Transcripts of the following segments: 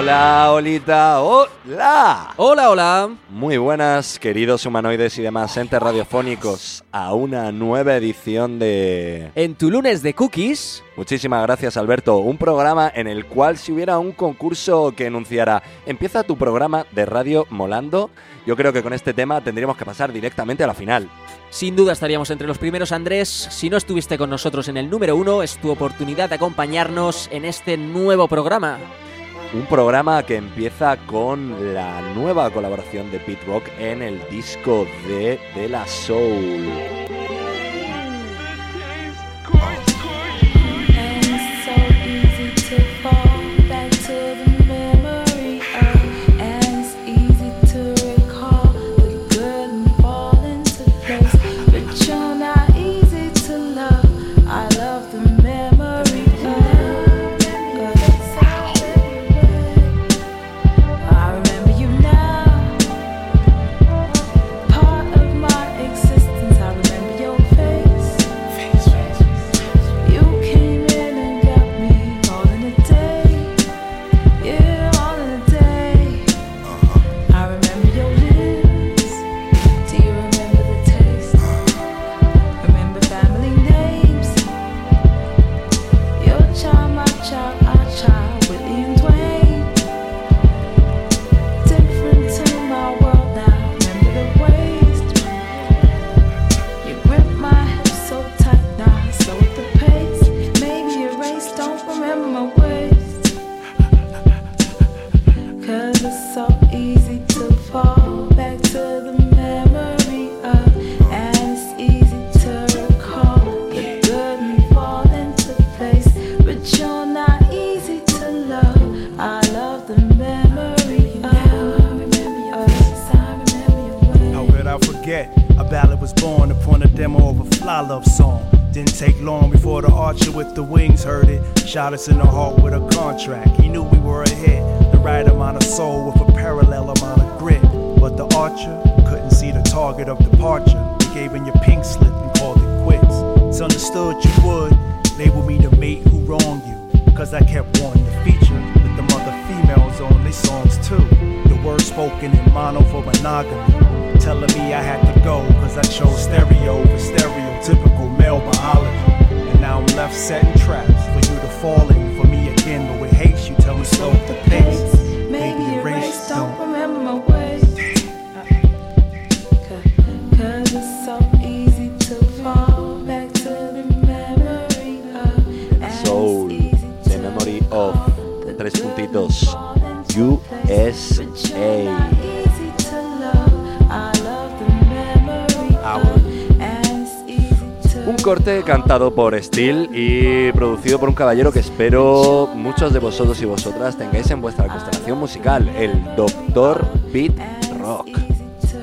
Hola, Olita, hola. Hola, hola. Muy buenas, queridos humanoides y demás entes radiofónicos, a una nueva edición de... En tu lunes de cookies. Muchísimas gracias, Alberto. Un programa en el cual si hubiera un concurso que enunciara empieza tu programa de radio molando, yo creo que con este tema tendríamos que pasar directamente a la final. Sin duda estaríamos entre los primeros, Andrés. Si no estuviste con nosotros en el número uno, es tu oportunidad de acompañarnos en este nuevo programa. Un programa que empieza con la nueva colaboración de Pete Rock en el disco de De La Soul. and all Steel y producido por un caballero que espero muchos de vosotros y vosotras tengáis en vuestra constelación musical, el Dr. Pete Rock.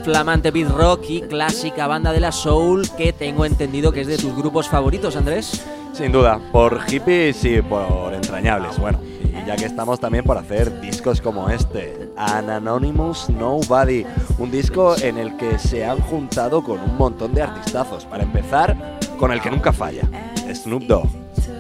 Flamante beat rock y clásica banda de la soul que tengo entendido que es de tus grupos favoritos, Andrés. Sin duda, por hippies y por entrañables, bueno. Y ya que estamos también por hacer discos como este, An Anonymous Nobody, un disco en el que se han juntado con un montón de artistazos. Para empezar, con el que nunca falla, Snoop Dogg.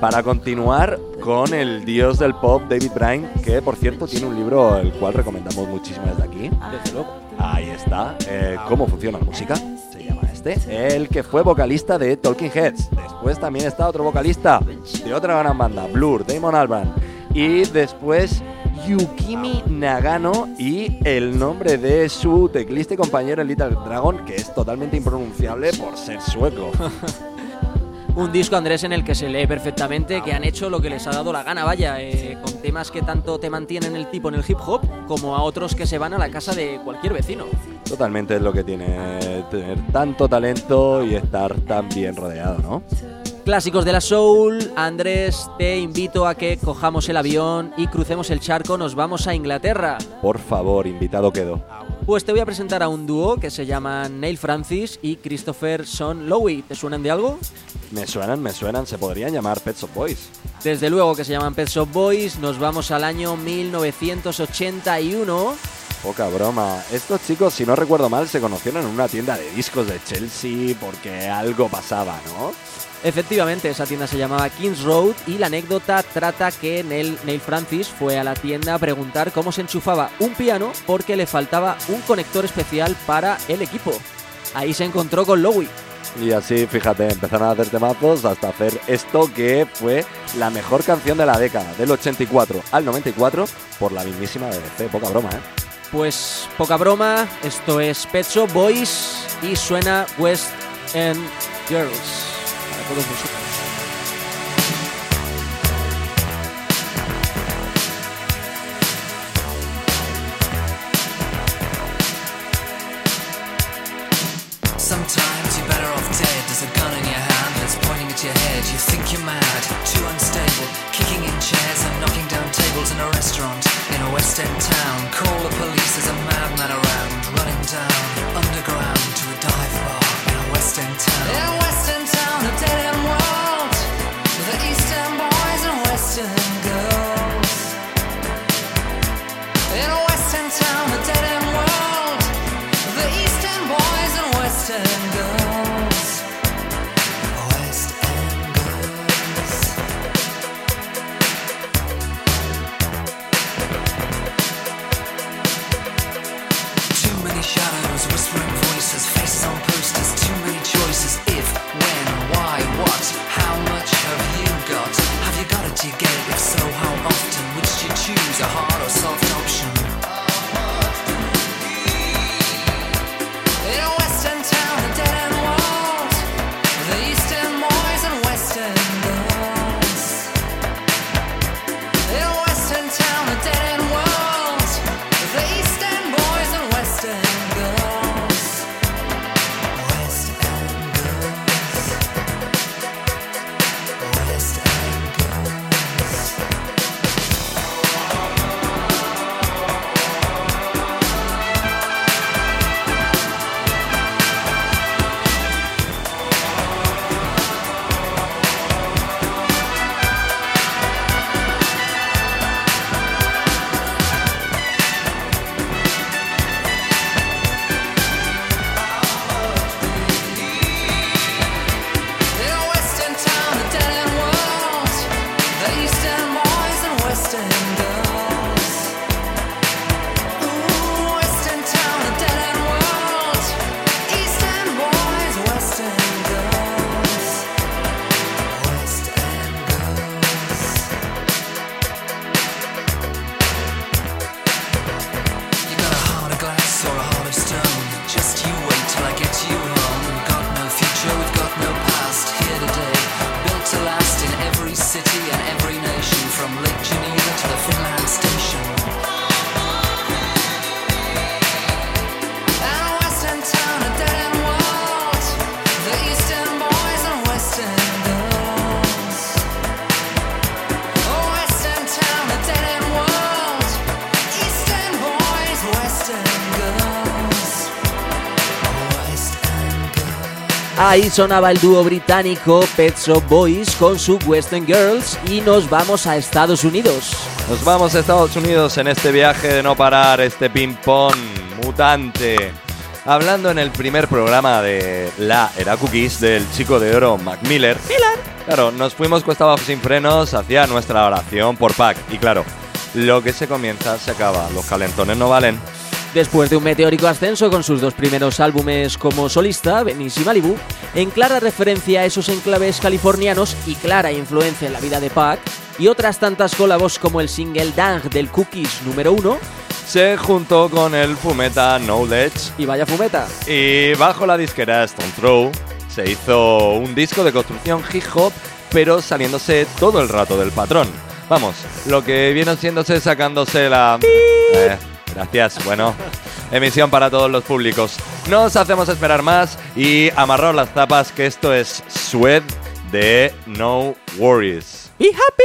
Para continuar, con el dios del pop, David Bryan, que por cierto tiene un libro el cual recomendamos muchísimo desde aquí. Desde luego. Ahí está, eh, cómo funciona la música, se llama este. El que fue vocalista de Talking Heads. Después también está otro vocalista de otra gran banda, Blur, Damon Albarn. Y después Yukimi Nagano y el nombre de su teclista y compañero en Little Dragon, que es totalmente impronunciable por ser sueco. Un disco, Andrés, en el que se lee perfectamente que han hecho lo que les ha dado la gana, vaya, eh, con temas que tanto te mantienen el tipo en el hip hop como a otros que se van a la casa de cualquier vecino. Totalmente es lo que tiene tener tanto talento y estar tan bien rodeado, ¿no? Clásicos de la soul, Andrés, te invito a que cojamos el avión y crucemos el charco, nos vamos a Inglaterra. Por favor, invitado quedo. Pues te voy a presentar a un dúo que se llaman Neil Francis y Christopher Son Lowy. ¿Te suenan de algo? Me suenan, me suenan, se podrían llamar Pets of Boys. Desde luego que se llaman Pet Shop Boys, nos vamos al año 1981. Poca broma. Estos chicos, si no recuerdo mal, se conocieron en una tienda de discos de Chelsea porque algo pasaba, ¿no? Efectivamente, esa tienda se llamaba Kings Road y la anécdota trata que Neil, Neil Francis fue a la tienda a preguntar cómo se enchufaba un piano porque le faltaba un conector especial para el equipo. Ahí se encontró con Lowy. Y así, fíjate, empezaron a hacer temazos hasta hacer esto que fue la mejor canción de la década, del 84 al 94, por la mismísima BBC. Poca broma, ¿eh? Pues poca broma, esto es Pet Shop Boys y suena West End Girls. Para todos vosotros. Sometimes Ahí sonaba el dúo británico Pet Shop Boys con su Western Girls y nos vamos a Estados Unidos. Nos vamos a Estados Unidos en este viaje de no parar, este ping-pong mutante. Hablando en el primer programa de La Era Cookies del chico de oro Mac Miller. Claro, nos fuimos cuesta abajo sin frenos hacia nuestra oración por Pac. Y claro, lo que se comienza se acaba. Los calentones no valen. Después de un meteórico ascenso con sus dos primeros álbumes como solista, Venice y Malibu, en clara referencia a esos enclaves californianos y clara influencia en la vida de Pac, y otras tantas colabos como el single Dang del Cookies número uno, Se juntó con el fumeta Knowledge y vaya fumeta. Y bajo la disquera Stone Throw se hizo un disco de construcción hip hop, pero saliéndose todo el rato del patrón. Vamos, lo que viene siéndose sacándose la... Eh, gracias, bueno. Emisión para todos los públicos. No os hacemos esperar más y amarraos las tapas que esto es Sweat de No Worries. ¡Be happy!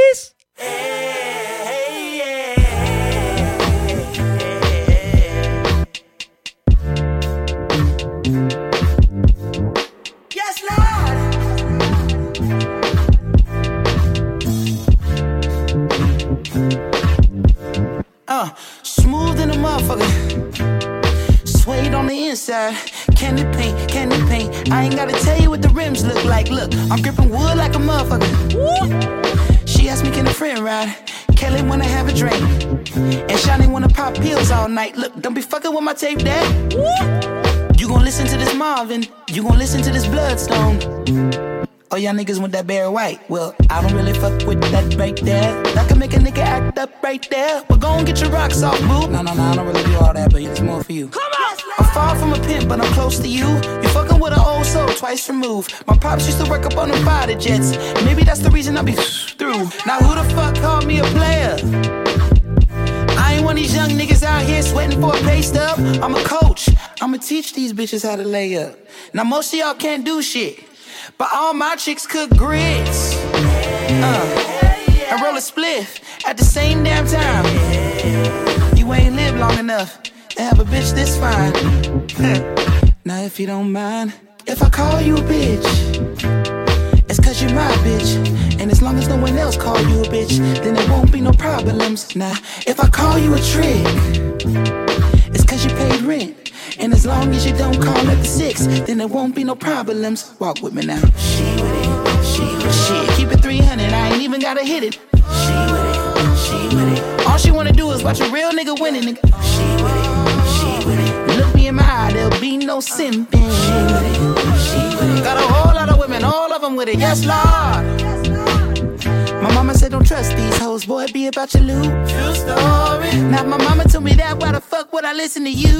Yes, Lord. Uh, motherfucker. Suede on the inside. Candy paint, candy paint. I ain't gotta tell you what the rims look like. Look, I'm gripping wood like a motherfucker. She asked me, can a friend ride? Kelly wanna have a drink. And Shani wanna pop pills all night. Look, don't be fucking with my tape, dad. You gon' listen to this Marvin. You gon' listen to this Bloodstone. Oh, y'all niggas want that Barry White. Well, I don't really fuck with that right there. That can make a nigga act up right there. Well, go and get your rocks off, boo. No, no, no, I don't really do all that, but it's more for you. Come on! I'm far from a pimp, but I'm close to you. You fucking with an old soul twice removed. My pops used to work up on the fighter jets. Maybe that's the reason I be through. Now, who the fuck called me a player? I ain't one of these young niggas out here sweating for a pay stub. I'm a coach. I'ma teach these bitches how to lay up. Now most of y'all can't do shit, but all my chicks cook grits. Uh, and roll a spliff at the same damn time. You ain't lived long enough to have a bitch this fine. now if you don't mind, if I call you a bitch. It's cause you're my bitch. And as long as no one else call you a bitch, then there won't be no problems. Now, if I call you a trick, it's cause you paid rent. And as long as you don't call at the six, then there won't be no problems. Walk with me now. She with it, she with it. Shit, keep it 300, I ain't even gotta hit it. She with it, she with it. All she wanna do is watch a real nigga winning, nigga. She with it, she with it. Look me in my eye, there'll be no simping. She with it, she with it. Got a whole lot of women, all of them with it, yes, Lord. My mama said don't trust these hoes, boy, be about your loot. True story. Now my mama told me that, why the fuck would I listen to you?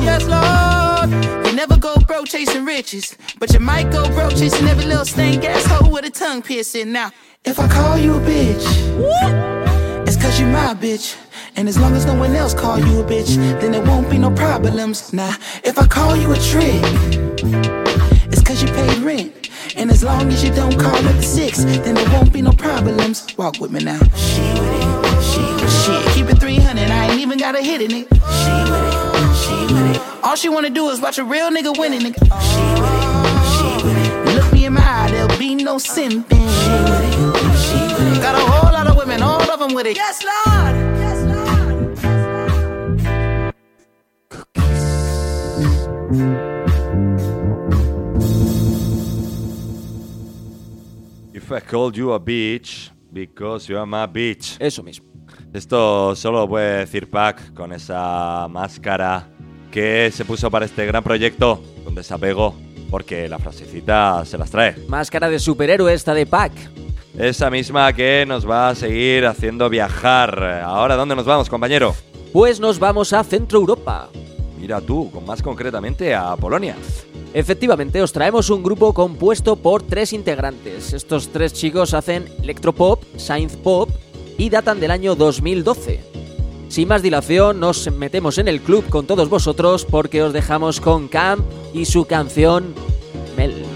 Yes, Lord. You never go broke chasing riches, but you might go broke chasing every little stank ass hoe with a tongue piercing. Now, if I call you a bitch, it's cause you my bitch. And as long as no one else call you a bitch, then there won't be no problems. Now, if I call you a trick, it's cause you paid rent. And as long as you don't call at the six, then there won't be no problems. Walk with me now. She with it, she with it. Shit, keep it 300, I ain't even gotta hit it, nigga. She with it, she with it. All she wanna do is watch a real nigga winning, nigga. She with it, she with it. Look me in my eye, there'll be no simping. She with it, she with it. Got a whole lot of women, all of them with it. Yes, Lord. Yes, Lord. If I called you a bitch, because you are my bitch. Eso mismo. Esto solo lo puede decir Pac con esa máscara que se puso para este gran proyecto con desapego, porque la frasecita se las trae. Máscara de superhéroe esta de Pac. Esa misma que nos va a seguir haciendo viajar. Ahora, ¿dónde nos vamos, compañero? Pues nos vamos a Centro Europa. Mira tú, con más concretamente a Polonia. Efectivamente, os traemos un grupo compuesto por tres integrantes. Estos tres chicos hacen electropop, synth pop y datan del año 2012. Sin más dilación, nos metemos en el club con todos vosotros porque os dejamos con Camp y su canción Mel.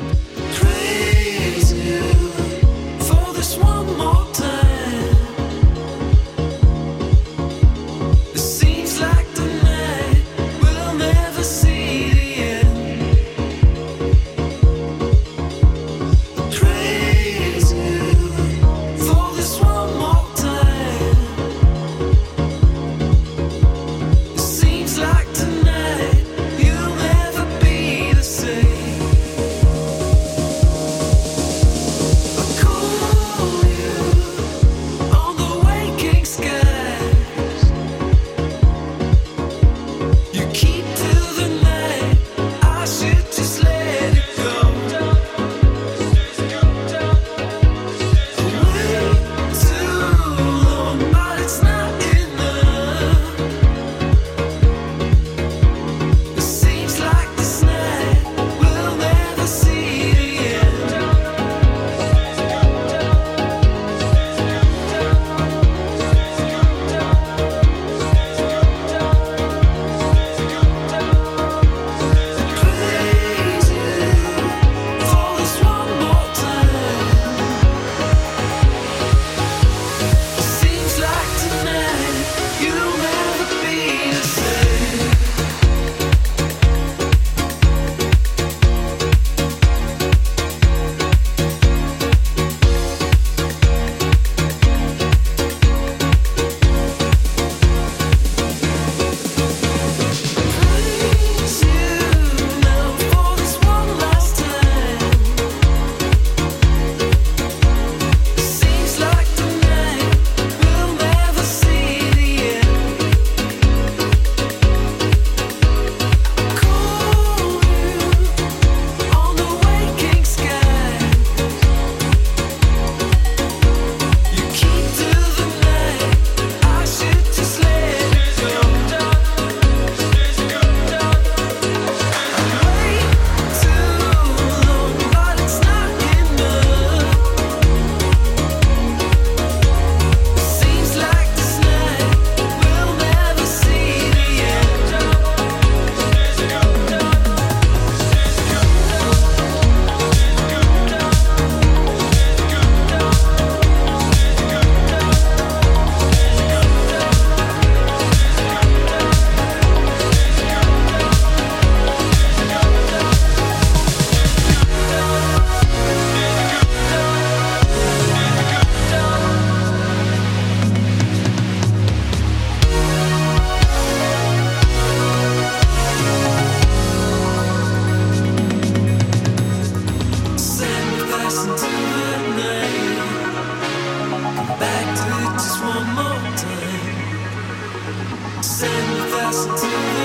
license.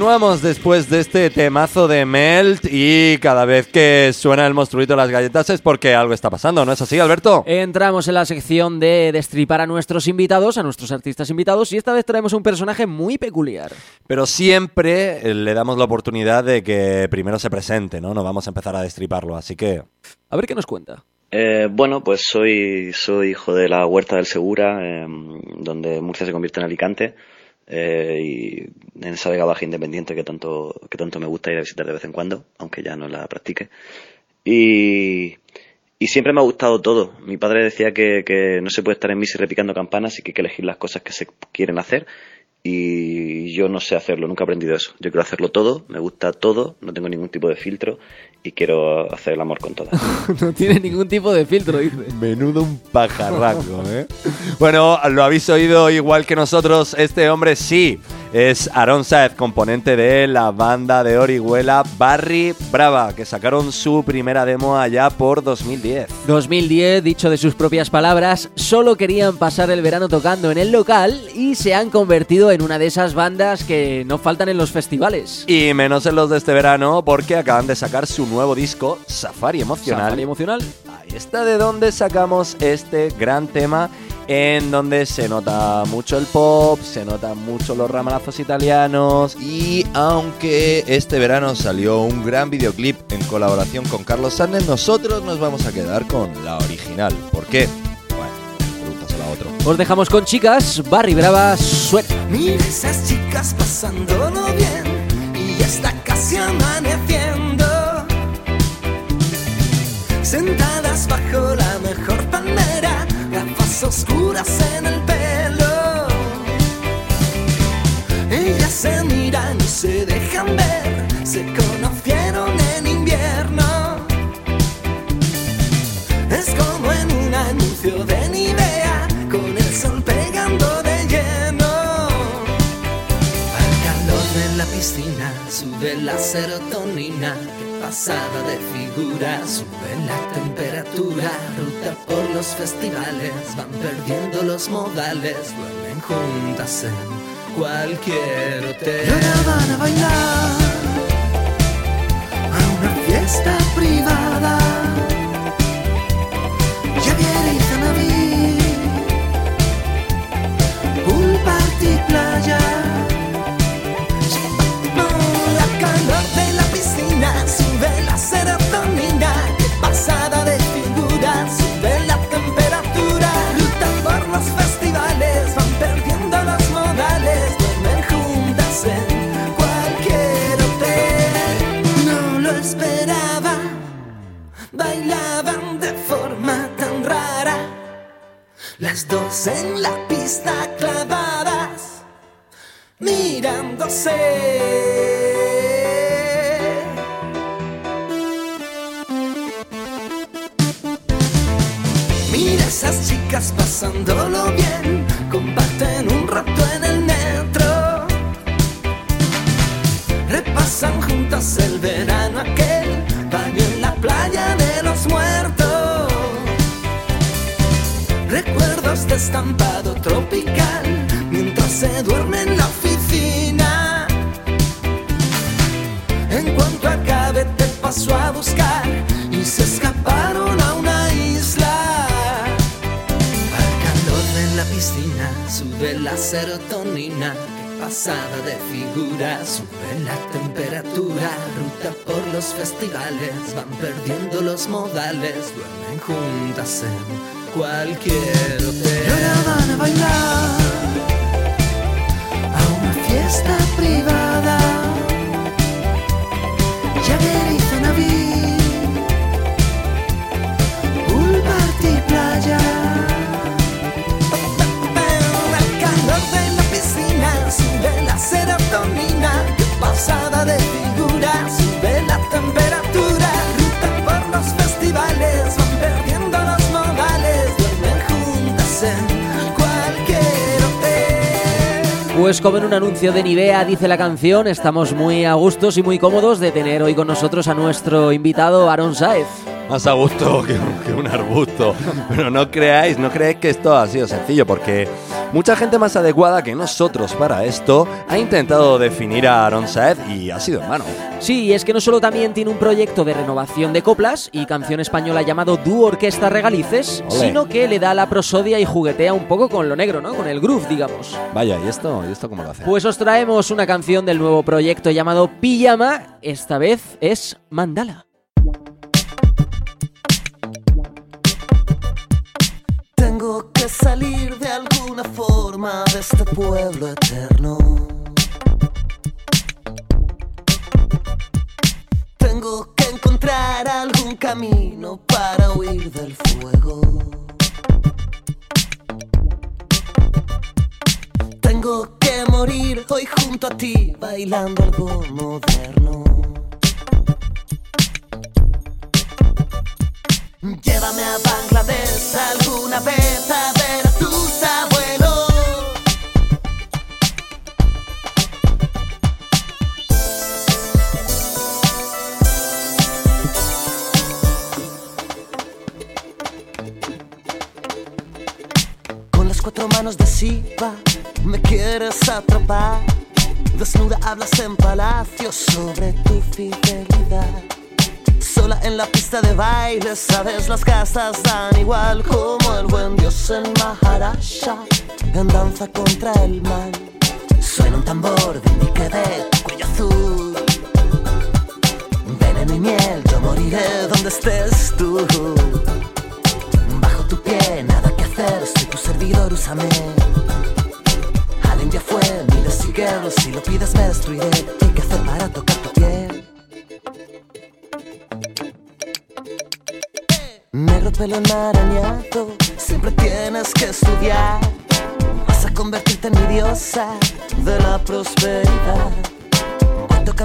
Continuamos después de este temazo de Melt y cada vez que suena el monstruito de las galletas es porque algo está pasando, ¿no es así, Alberto? Entramos en la sección de destripar a nuestros invitados, a nuestros artistas invitados, y esta vez traemos un personaje muy peculiar. Pero siempre eh, le damos la oportunidad de que primero se presente, ¿no? No vamos a empezar a destriparlo, así que... A ver qué nos cuenta. Eh, bueno, pues soy, soy hijo de la Huerta del Segura, eh, donde Murcia se convierte en Alicante, eh, y en esa Vega Baja independiente que tanto, que tanto me gusta ir a visitar de vez en cuando, aunque ya no la practique. Y, y siempre me ha gustado todo. Mi padre decía que, que no se puede estar en misa repicando campanas y que hay que elegir las cosas que se quieren hacer. Y yo no sé hacerlo, nunca he aprendido eso. Yo quiero hacerlo todo, me gusta todo, no tengo ningún tipo de filtro y quiero hacer el amor con todas. no tiene ningún tipo de filtro, dice. Menudo un pajarraco, ¿eh? bueno, lo habéis oído igual que nosotros. Este hombre sí es Aaron Saez, componente de la banda de Orihuela Barry Brava, que sacaron su primera demo allá por 2010. 2010, dicho de sus propias palabras, solo querían pasar el verano tocando en el local y se han convertido en una de esas bandas que no faltan en los festivales. Y menos en los de este verano, porque acaban de sacar su nuevo disco, Safari Emocional. Safari emocional. Ahí está de donde sacamos este gran tema en donde se nota mucho el pop, se notan mucho los ramalazos italianos y aunque este verano salió un gran videoclip en colaboración con Carlos Sánchez, nosotros nos vamos a quedar con la original. ¿Por qué? Os dejamos con chicas, Barry Brava, suena. Mira esas chicas pasándolo bien y ya está casi amaneciendo. Oscuras en el pelo. Ellas se miran y se dejan ver, se conocieron en invierno. Es como en un anuncio de Nivea, con el sol pegando de lleno. Al calor de la piscina sube la serotonina pasada de figura sube la temperatura. Ruta por los festivales van perdiendo los modales, duermen juntas en cualquier hotel. Y ahora van a bailar a una fiesta privada. Pues como en un anuncio de Nivea dice la canción, estamos muy a gustos y muy cómodos de tener hoy con nosotros a nuestro invitado Aaron Saez. Más a gusto que, que un arbusto. Pero no creáis, no creáis que esto ha sido sencillo, porque Mucha gente más adecuada que nosotros para esto ha intentado definir a Aaron Saed y ha sido en vano. Sí, y es que no solo también tiene un proyecto de renovación de coplas y canción española llamado Dúo Orquesta Regalices, sino que le da la prosodia y juguetea un poco con lo negro, ¿no? Con el groove, digamos. Vaya, ¿y esto, ¿y esto cómo lo hace? Pues os traemos una canción del nuevo proyecto llamado Pijama, esta vez es Mandala. Tengo que salir alguna forma de este pueblo eterno. Tengo que encontrar algún camino para huir del fuego. Tengo que morir hoy junto a ti bailando algo moderno. Llévame a Bangladesh alguna vez a cuatro manos de Shiva me quieres atrapar. Desnuda hablas en palacio sobre tu fidelidad. Sola en la pista de baile, sabes, las casas dan igual como el buen dios en Maharaja, en danza contra el mal. Suena un tambor de indique de tu cuello azul. Veneno y miel, yo moriré donde estés tú. Bajo tu pie, nada hacer, soy tu servidor, úsame. Allen ya fue, mira síguelo, si lo pides me destruiré. ¿Qué hacer para tocar tu piel? Negro pelo enmarañado, siempre tienes que estudiar. Vas a convertirte en mi diosa de la prosperidad.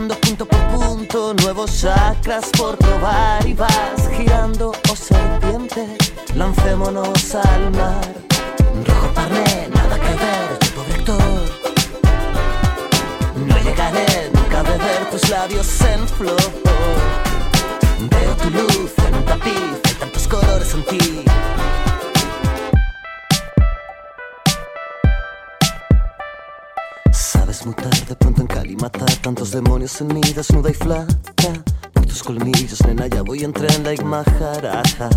Punto por punto, nuevos chakras por probar y vas girando, oh serpiente, lancémonos al mar. Rojo parné, nada que ver, yo pobre. No llegaré nunca a beber tus labios en flor. Veo tu luz en un tapiz, hay tantos colores en ti. Sabes mutar de pronto en Cali, matar tantos demonios en mí, desnuda y flaca. Por tus colmillos, nena, ya voy en tren like Maharaja.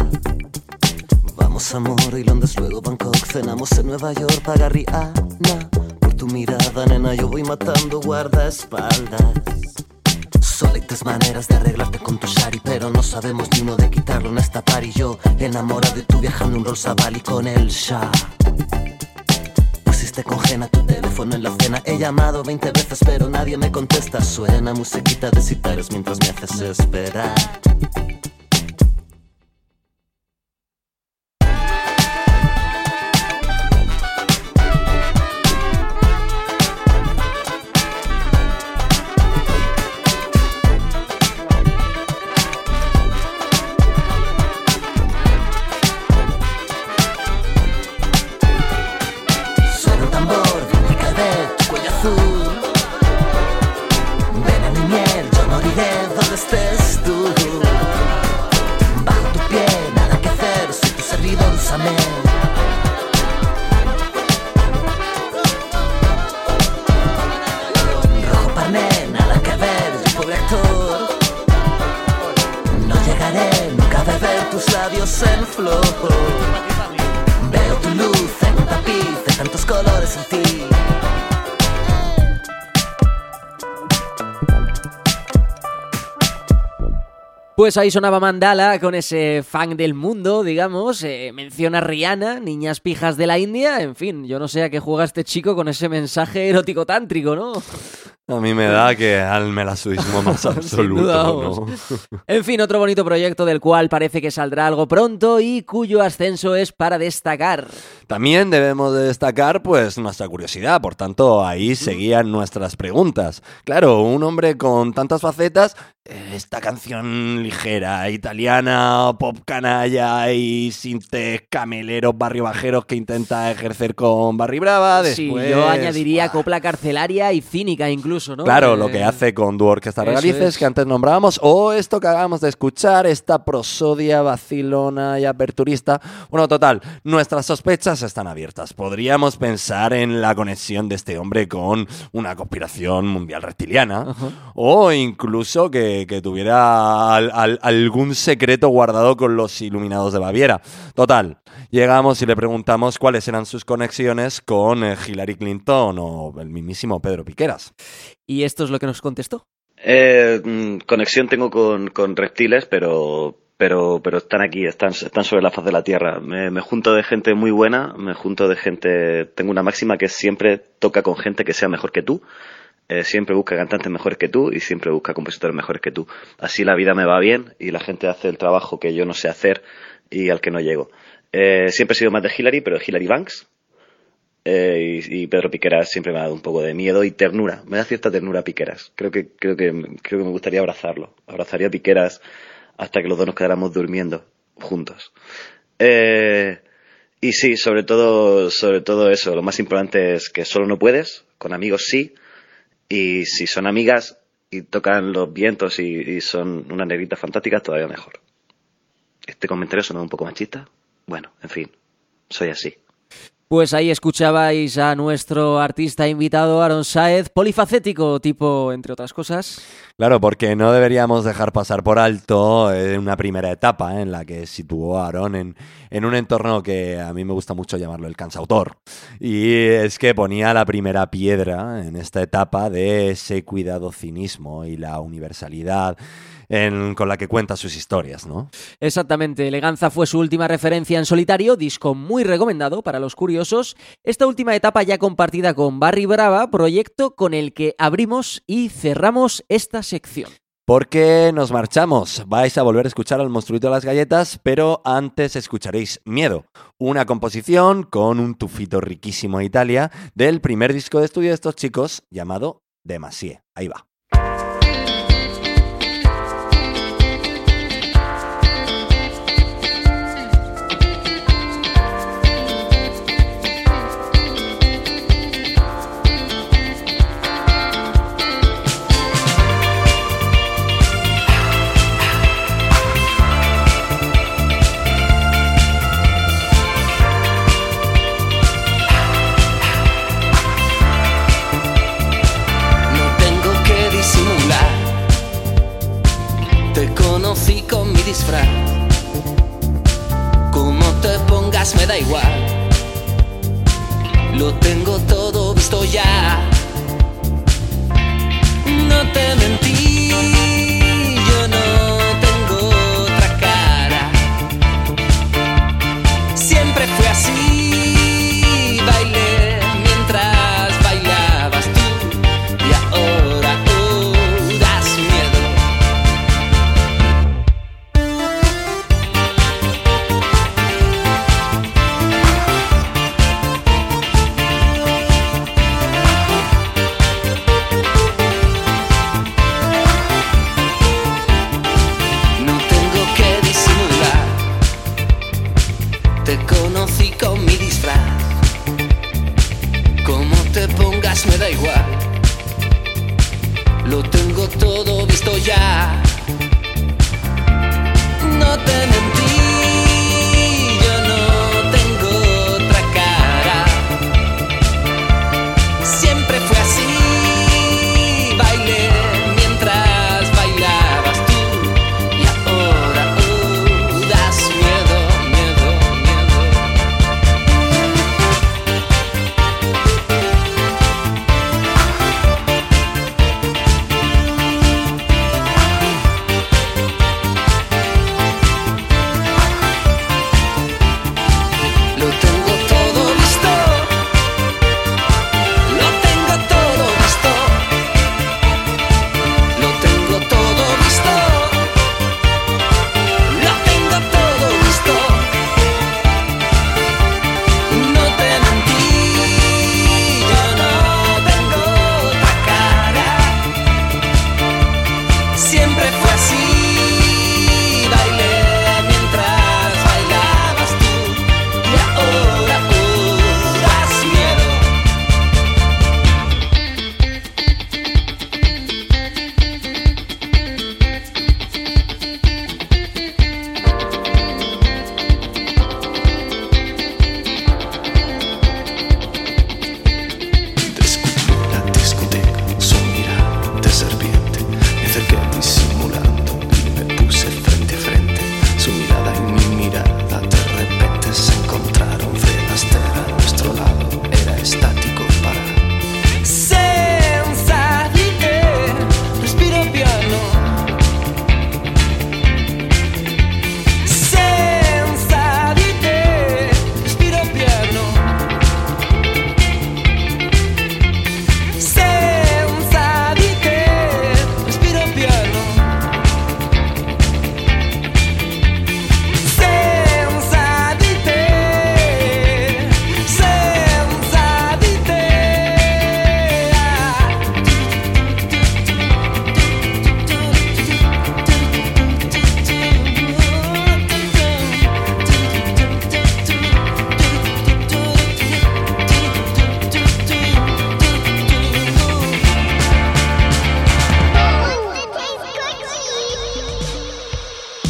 Vamos amor, y Londres, luego Bangkok, cenamos en Nueva York, paga Rihanna. Por tu mirada, nena, yo voy matando guardaespaldas. Solitas maneras de arreglarte con tu shari Pero no sabemos ni uno de quitarlo en esta par Y yo enamorado y tú viajando un Rolls y con el Shah Pusiste congena tu teléfono en la cena. He llamado 20 veces pero nadie me contesta. Suena musiquita de citares mientras me haces esperar Pues ahí sonaba Mandala con ese fan del mundo, digamos. eh, menciona Rihanna, niñas pijas de la India. En fin, yo no sé a qué juega este chico con ese mensaje erótico tántrico, ¿no? A mí me da que al melasuismo más absoluto, duda, ¿no? En fin, otro bonito proyecto del cual parece que saldrá algo pronto y cuyo ascenso es para destacar. También debemos de destacar pues nuestra curiosidad, por tanto ahí seguían nuestras preguntas. Claro, un hombre con tantas facetas eh, esta canción ligera, italiana, pop canalla y sinte cameleros, barrio bajeros que intenta ejercer con Barry Brava. sí, Después, yo añadiría copla carcelaria y cínica incluso, ¿no? Claro, Eh, lo que hace con Dúo Orquesta eso Regalices, es. que antes nombrábamos, o esto que acabamos de escuchar, esta prosodia vacilona y aperturista. Bueno, total, nuestras sospechas están abiertas. Podríamos pensar en la conexión de este hombre con una conspiración mundial reptiliana, o incluso que, que tuviera al- al- algún secreto guardado con los iluminados de Baviera. Total, llegamos y le preguntamos cuáles eran sus conexiones con eh, Hillary Clinton o el mismísimo Pedro Piqueras. Y esto es lo que nos contestó. Eh, mm, conexión tengo con, con reptiles, pero, pero, pero están aquí, están, están sobre la faz de la Tierra. Me, me junto de gente muy buena, me junto de gente, tengo una máxima que es siempre toca con gente que sea mejor que tú. Eh, siempre busca cantantes mejores que tú y siempre busca compositores mejores que tú. Así la vida me va bien y la gente hace el trabajo que yo no sé hacer y al que no llego. Eh, siempre he sido más de Hillary, pero Hillary Banks. Eh, y, Pedro Piqueras siempre me ha dado un poco de miedo y ternura. Me da cierta ternura Piqueras. Creo que, creo que, creo que me gustaría abrazarlo. Abrazaría a Piqueras hasta que los dos nos quedáramos durmiendo juntos. Eh, y sí, sobre todo, sobre todo eso. Lo más importante es que solo no puedes, con amigos sí. Y si son amigas y tocan los vientos y, son unas negritas fantásticas, todavía mejor. Este comentario suena un poco machista. Bueno, en fin, soy así. Pues ahí escuchabais a nuestro artista invitado, Aaron Saez, polifacético, tipo, entre otras cosas. Claro, porque no deberíamos dejar pasar por alto eh, una primera etapa eh, en la que situó a Aaron en, en un entorno que a mí me gusta mucho llamarlo el cansautor. Y es que ponía la primera piedra en esta etapa de ese cuidado cinismo y la universalidad en- con la que cuenta sus historias, ¿no? Exactamente, Eleganza fue su última referencia en solitario, disco muy recomendado para los curiosos. Esta última etapa ya compartida con Barry Brava, proyecto con el que abrimos y cerramos esta sección. Porque nos marchamos. Vais a volver a escuchar al monstruito de las galletas, pero antes escucharéis Miedo, una composición con un tufito riquísimo de Italia del primer disco de estudio de estos chicos llamado Demasie. Ahí va. Me da igual. Lo tengo todo visto ya. No te mentí. Ya.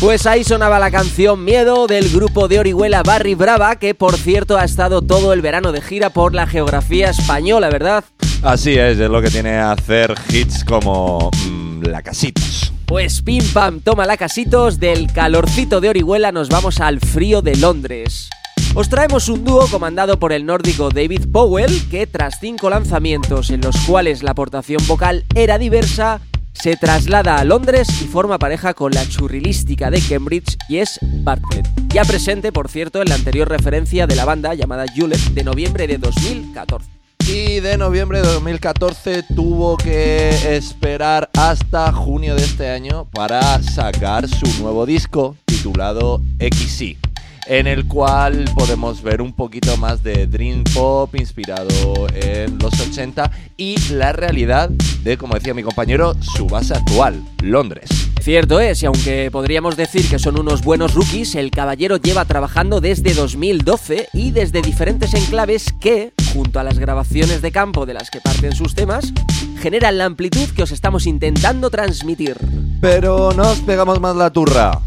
Pues ahí sonaba la canción Miedo del grupo de Orihuela Barry Brava, que por cierto ha estado todo el verano de gira por la geografía española, ¿verdad? Así es, es lo que tiene hacer hits como mm, La Casitos. Pues pim pam, toma la casitos, del calorcito de Orihuela nos vamos al frío de Londres. Os traemos un dúo comandado por el nórdico David Powell, que tras cinco lanzamientos en los cuales la aportación vocal era diversa, se traslada a Londres y forma pareja con la churrilística de Cambridge y es Bartlett. Ya presente, por cierto, en la anterior referencia de la banda llamada Juliet de noviembre de 2014. Y de noviembre de 2014 tuvo que esperar hasta junio de este año para sacar su nuevo disco titulado XY en el cual podemos ver un poquito más de Dream Pop inspirado en los 80 y la realidad de, como decía mi compañero, su base actual, Londres. Cierto es, y aunque podríamos decir que son unos buenos rookies, el caballero lleva trabajando desde 2012 y desde diferentes enclaves que, junto a las grabaciones de campo de las que parten sus temas, generan la amplitud que os estamos intentando transmitir. Pero no os pegamos más la turra.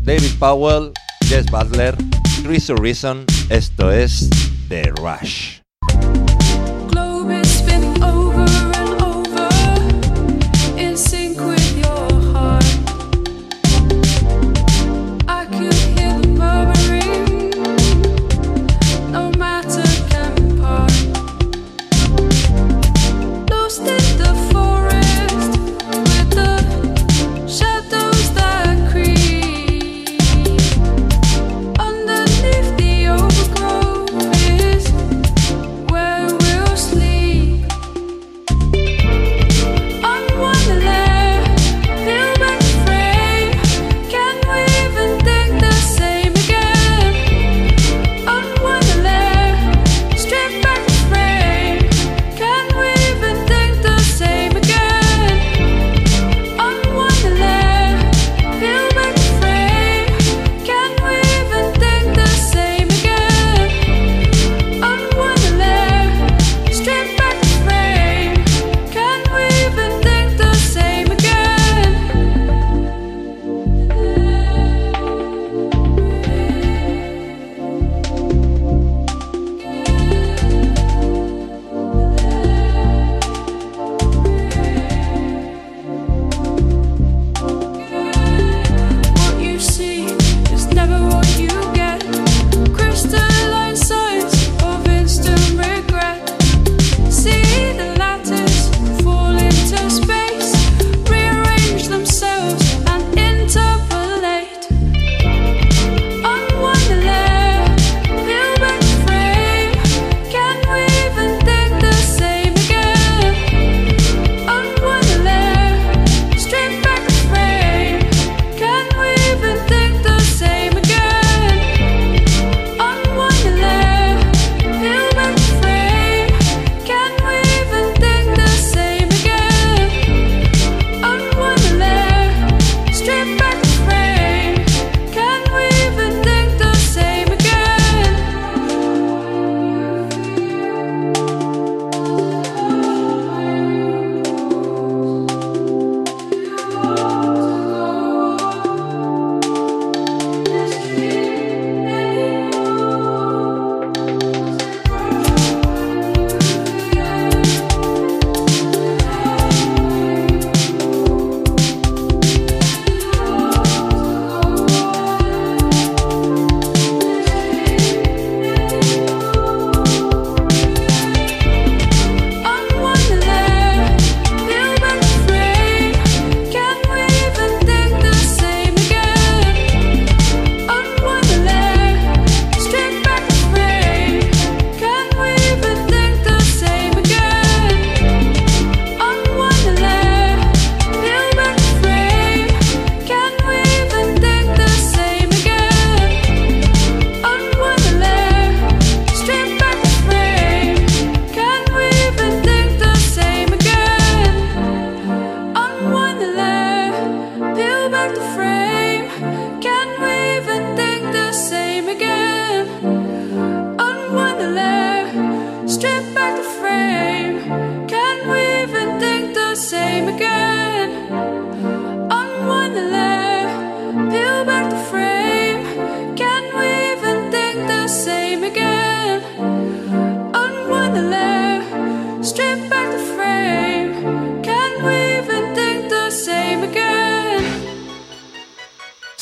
David Powell, Jess Butler, Chris Reason, esto es The Rush.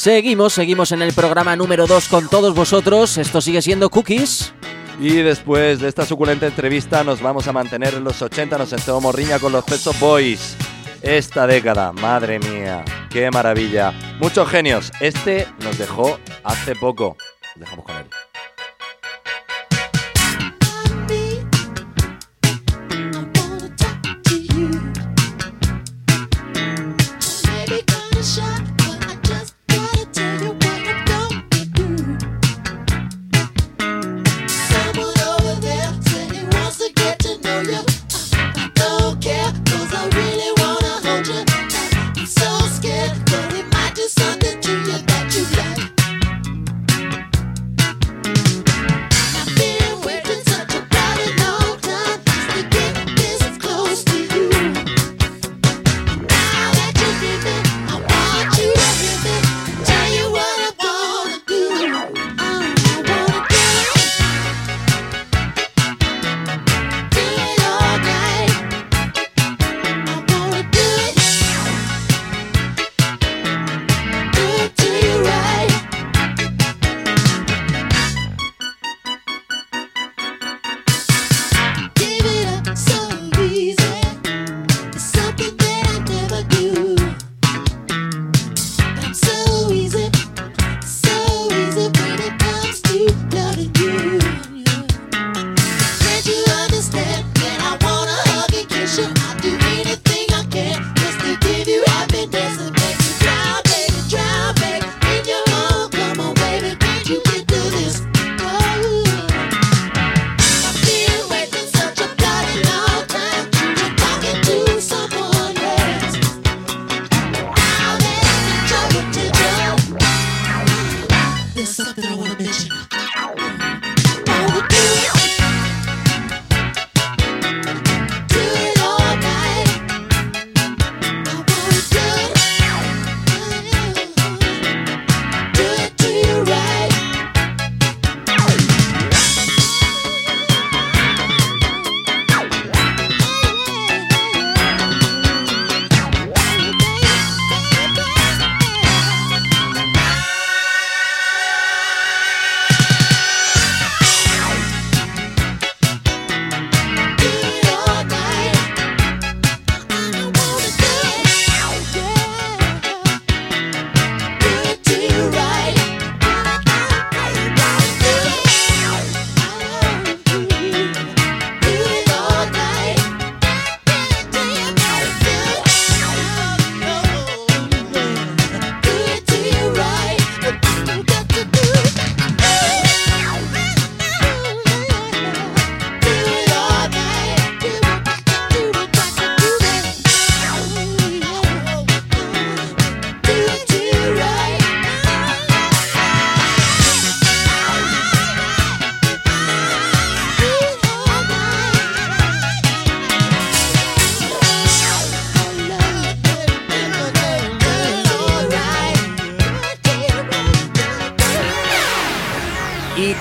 Seguimos, seguimos en el programa número 2 con todos vosotros. Esto sigue siendo Cookies. Y después de esta suculenta entrevista nos vamos a mantener en los 80, nos sentó morriña con los Pet Shop Boys. Esta década, madre mía, qué maravilla. Muchos genios. Este nos dejó hace poco. Dejamos con él.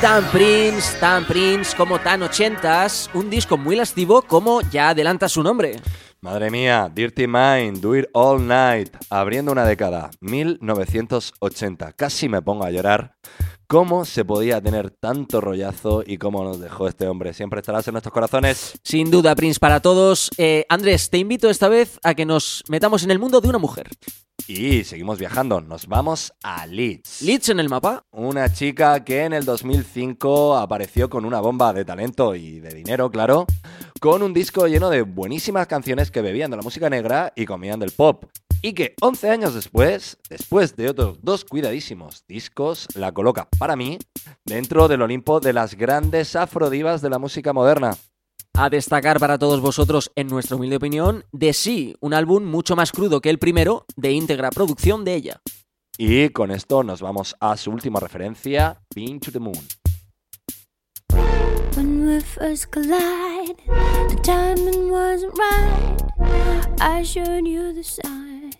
Tan Prince, tan Prince como tan ochentas, un disco muy lascivo como ya adelanta su nombre. Madre mía, Dirty Mind, Do It All Night, abriendo una década, 1980. Casi me pongo a llorar. ¿Cómo se podía tener tanto rollazo y cómo nos dejó este hombre? Siempre estarás en nuestros corazones. Sin duda, Prince para todos. Eh, Andrés, te invito esta vez a que nos metamos en el mundo de una mujer. Y seguimos viajando, nos vamos a Leeds. Leeds en el mapa. Una chica que en el 2005 apareció con una bomba de talento y de dinero, claro, con un disco lleno de buenísimas canciones que bebían de la música negra y comían del pop. Y que 11 años después, después de otros dos cuidadísimos discos, la coloca, para mí, dentro del Olimpo de las grandes afrodivas de la música moderna. A destacar para todos vosotros, en nuestra humilde opinión, de sí, un álbum mucho más crudo que el primero, de íntegra producción de ella. Y con esto nos vamos a su última referencia, Been to the Moon. We first collided, the timing wasn't right. I showed you the sign.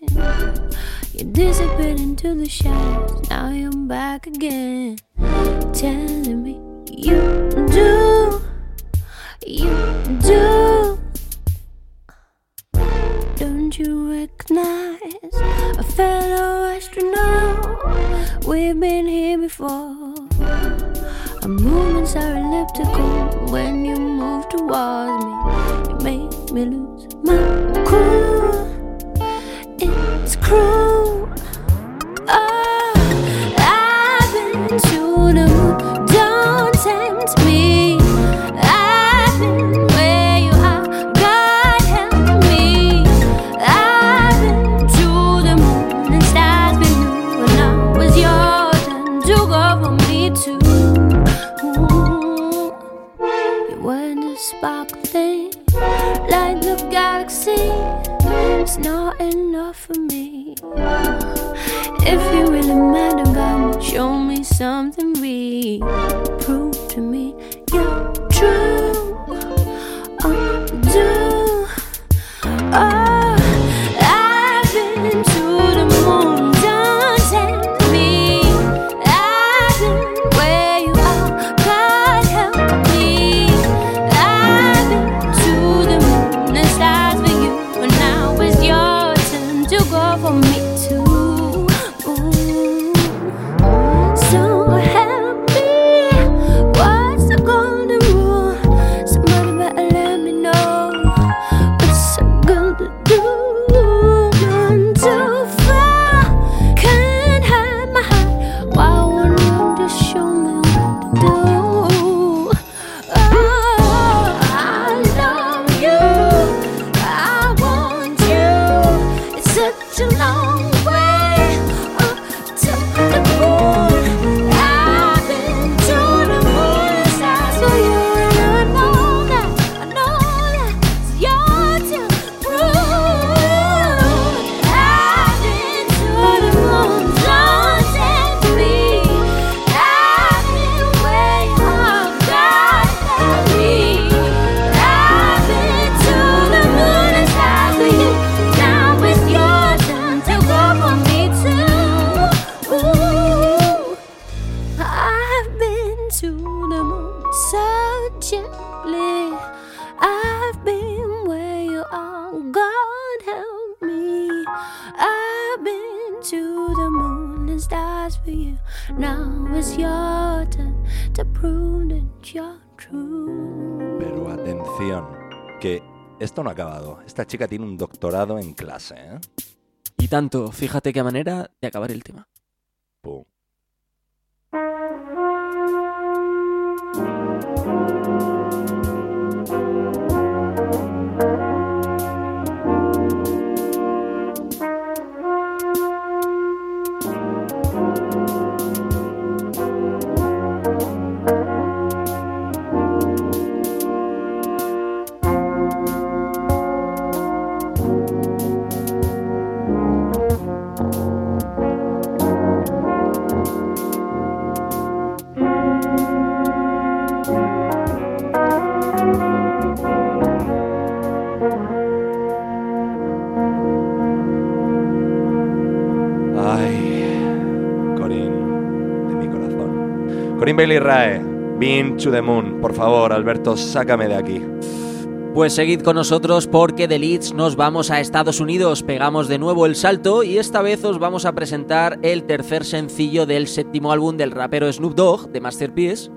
You disappeared into the shadows. Now you're back again, telling me you do, you do. Don't you recognize a fellow astronaut? we've been here before. Our movements are elliptical. When you move towards me, you make me lose my cool. It's cruel. Esto no ha acabado. Esta chica tiene un doctorado en clase, ¿eh? Y tanto, fíjate qué manera de acabar el tema. Pum. Bailey Rae, Been to the Moon. Por favor, Alberto, sácame de aquí. Pues seguid con nosotros porque de Leeds nos vamos a Estados Unidos, pegamos de nuevo el salto y esta vez os vamos a presentar el tercer sencillo del séptimo álbum del rapero Snoop Dogg, de Masterpiece,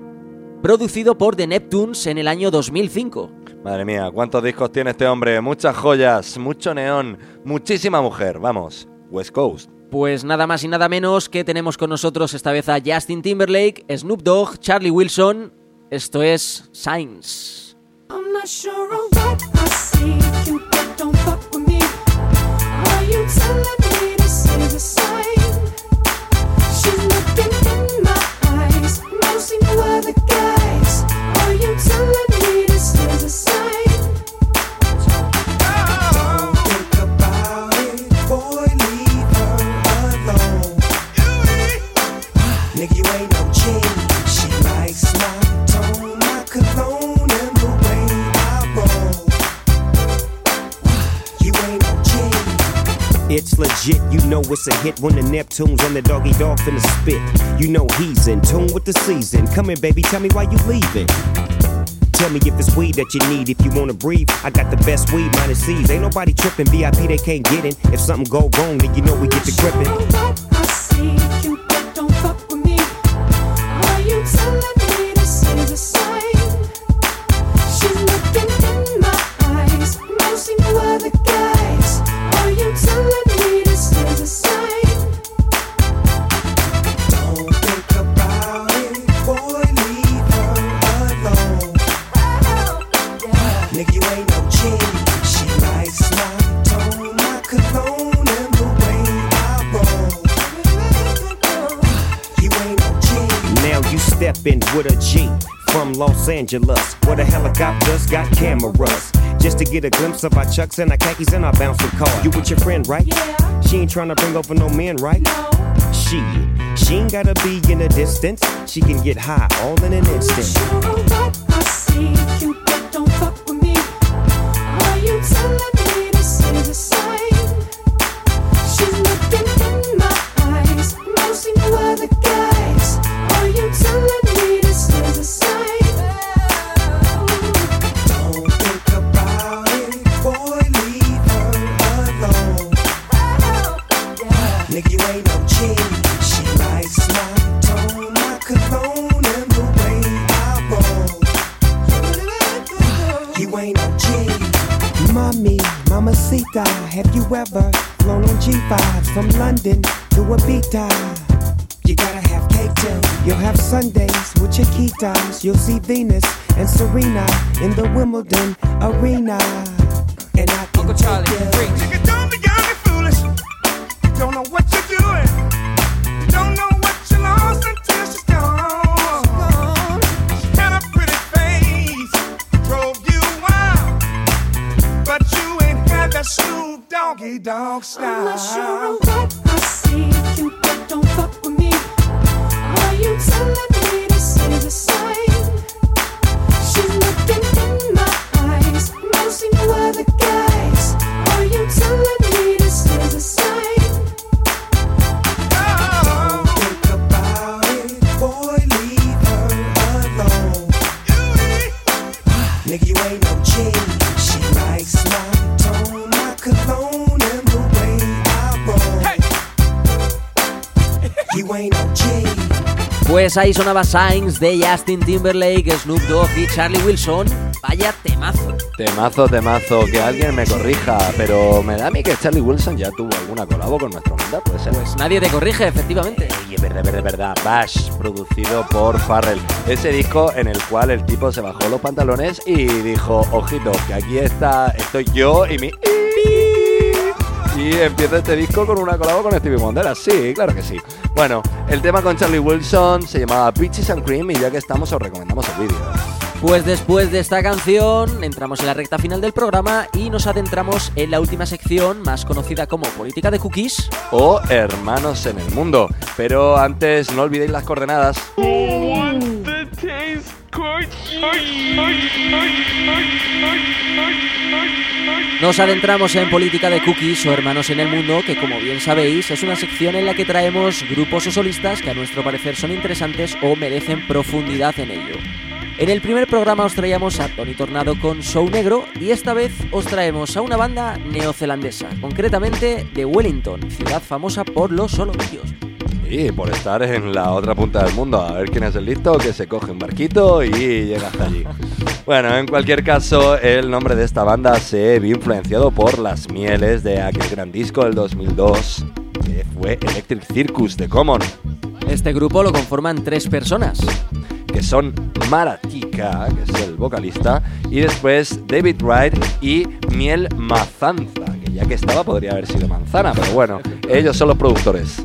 producido por The Neptunes en el año 2005. Madre mía, ¿cuántos discos tiene este hombre? Muchas joyas, mucho neón, muchísima mujer. Vamos, West Coast. Pues nada más y nada menos que tenemos con nosotros esta vez a Justin Timberlake, Snoop Dogg, Charlie Wilson. Esto es not It's legit, you know it's a hit when the Neptunes and the doggy dog finna spit. You know he's in tune with the season. Come in, baby, tell me why you leaving. Tell me if it's weed that you need. If you wanna breathe, I got the best weed, minus C's. Ain't nobody tripping, VIP they can't get in. If something go wrong, then you know we get to gripping. Stepping with a G from Los Angeles, where the helicopters got cameras. Just to get a glimpse of our chucks and our khakis and our bouncing car. You with your friend, right? Yeah. She ain't trying to bring over no men, right? No. She, she ain't gotta be in the distance. She can get high all in an instant. Sure what I see, Cupid, don't fuck with me. Are you telling from a to Ibiza? You gotta have cake too. You'll have Sundays with Chiquitas. You'll see Venus and Serena in the Wimbledon arena. And I can Uncle Charlie, take you. Pues ahí sonaba Signs de Justin Timberlake, Snoop Dogg y Charlie Wilson. Vaya temazo. Temazo, temazo, que alguien me corrija, pero me da a mí que Charlie Wilson ya tuvo alguna colabo con nuestra banda, puede ser. Pues nadie te corrige, efectivamente. Es verdad, verdad, verdad. Bash, producido por Farrell. Ese disco en el cual el tipo se bajó los pantalones y dijo, ojito, que aquí está, estoy yo y mi... Y empieza este disco con una colabo con Stevie Wonder. Sí, claro que sí. Bueno, el tema con Charlie Wilson se llamaba Peaches and Cream y ya que estamos os recomendamos el vídeo. Pues después de esta canción entramos en la recta final del programa y nos adentramos en la última sección más conocida como Política de Cookies. O Hermanos en el Mundo. Pero antes no olvidéis las coordenadas. Nos adentramos en Política de Cookies o Hermanos en el Mundo, que como bien sabéis es una sección en la que traemos grupos o solistas que a nuestro parecer son interesantes o merecen profundidad en ello. En el primer programa os traíamos a Tony Tornado con Show Negro y esta vez os traemos a una banda neozelandesa, concretamente de Wellington, ciudad famosa por los solomillos. Y por estar en la otra punta del mundo, a ver quién es el listo que se coge un barquito y llega hasta allí. Bueno, en cualquier caso, el nombre de esta banda se vio influenciado por las mieles de aquel gran disco del 2002, que fue Electric Circus de Common, Este grupo lo conforman tres personas. que son Maratika, que es el vocalista, y después David Wright y Miel Mazanza, que ya que estaba podría haber sido Manzana, pero bueno, ellos son los productores.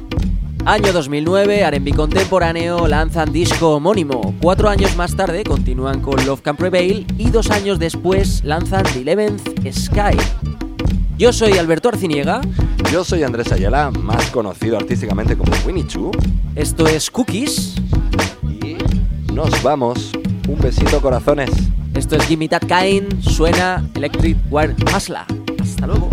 Año 2009, R&B contemporáneo, lanzan disco homónimo. Cuatro años más tarde continúan con Love Can Prevail y dos años después lanzan The Eleventh Sky. Yo soy Alberto Arciniega, Yo soy Andrés Ayala, más conocido artísticamente como Winnie Chu, esto es Cookies, y nos vamos. Un besito, corazones. esto es Gimme That Kind, suena Electric Wire Hustler. Hasta luego.